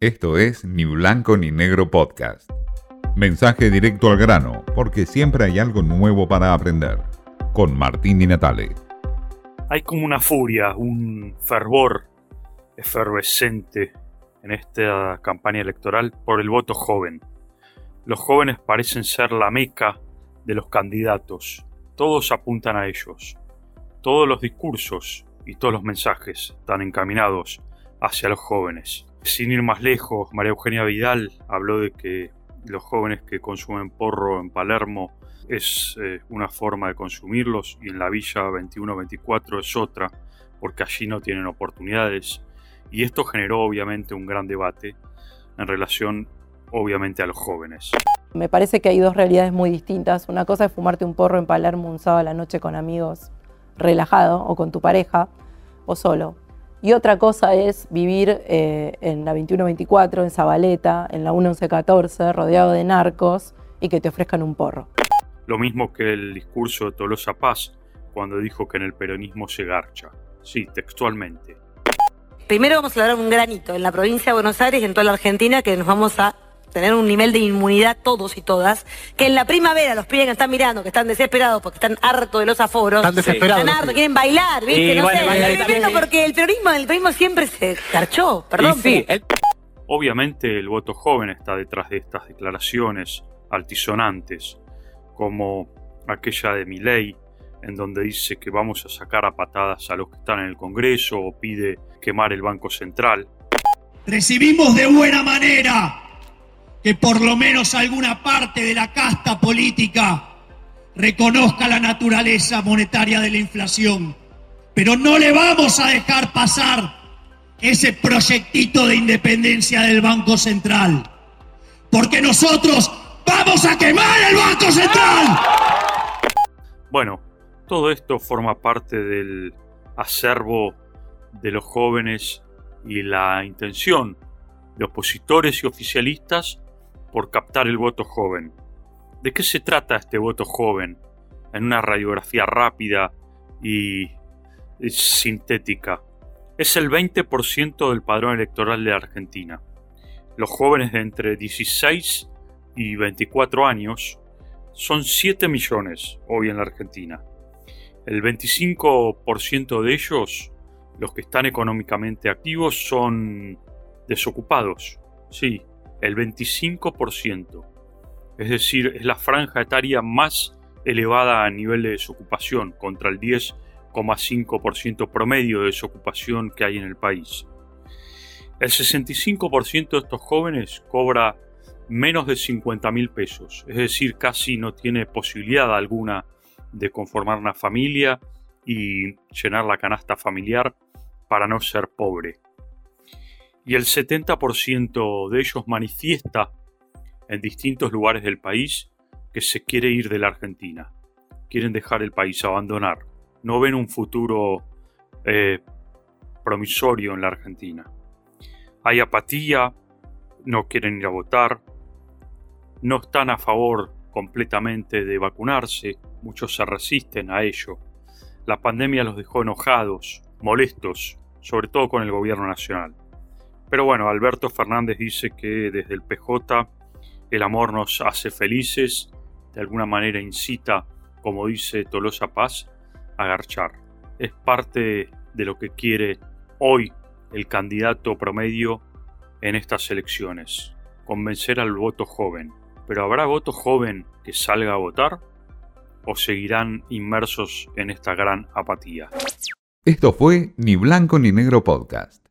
Esto es Ni Blanco ni Negro Podcast. Mensaje directo al grano, porque siempre hay algo nuevo para aprender. Con Martín y Natale. Hay como una furia, un fervor efervescente en esta campaña electoral por el voto joven. Los jóvenes parecen ser la meca de los candidatos. Todos apuntan a ellos. Todos los discursos y todos los mensajes están encaminados hacia los jóvenes. Sin ir más lejos, María Eugenia Vidal habló de que los jóvenes que consumen porro en Palermo es eh, una forma de consumirlos y en la Villa 21-24 es otra, porque allí no tienen oportunidades. Y esto generó obviamente un gran debate en relación obviamente a los jóvenes. Me parece que hay dos realidades muy distintas. Una cosa es fumarte un porro en Palermo un sábado a la noche con amigos, relajado, o con tu pareja, o solo. Y otra cosa es vivir eh, en la 2124, en Zabaleta, en la 1114, rodeado de narcos y que te ofrezcan un porro. Lo mismo que el discurso de Tolosa Paz cuando dijo que en el peronismo se garcha. Sí, textualmente. Primero vamos a hablar un granito en la provincia de Buenos Aires y en toda la Argentina que nos vamos a tener un nivel de inmunidad todos y todas, que en la primavera los pibes que están mirando, que están desesperados porque están hartos de los aforos, están desesperados, están hartos, quieren bailar, ¿viste? no sé, porque el peronismo, el peronismo siempre se carchó, perdón. Sí, Obviamente el voto joven está detrás de estas declaraciones altisonantes, como aquella de Milei, en donde dice que vamos a sacar a patadas a los que están en el Congreso o pide quemar el Banco Central. Recibimos de buena manera que por lo menos alguna parte de la casta política reconozca la naturaleza monetaria de la inflación. Pero no le vamos a dejar pasar ese proyectito de independencia del Banco Central. Porque nosotros vamos a quemar el Banco Central. Bueno, todo esto forma parte del acervo de los jóvenes y la intención de opositores y oficialistas por captar el voto joven. ¿De qué se trata este voto joven? En una radiografía rápida y, sintética. Es el 20% del padrón electoral de Argentina. Los jóvenes de entre 16 y 24 años son 7 millones hoy en la Argentina. El 25% de ellos, los que están económicamente activos, son desocupados. Sí, el 25%. Es decir, es la franja etaria más elevada a nivel de desocupación, contra el 10,5% promedio de desocupación que hay en el país. El 65% de estos jóvenes cobra menos de 50 mil pesos, es decir, casi no tiene posibilidad alguna de conformar una familia y llenar la canasta familiar para no ser pobre y el 70% de ellos manifiesta en distintos lugares del país que se quiere ir de la Argentina. Quieren dejar el país, abandonar. No ven un futuro eh, promisorio en la Argentina. Hay apatía, no quieren ir a votar, no están a favor completamente de vacunarse, muchos se resisten a ello. La pandemia los dejó enojados, molestos, sobre todo con el gobierno nacional. Pero bueno, Alberto Fernández dice que desde el PJ el amor nos hace felices, de alguna manera incita, como dice Tolosa Paz, a garchar. Es parte de lo que quiere hoy el candidato promedio en estas elecciones, convencer al voto joven. Pero ¿habrá voto joven que salga a votar? ¿O seguirán inmersos en esta gran apatía? Esto fue Ni Blanco ni Negro Podcast.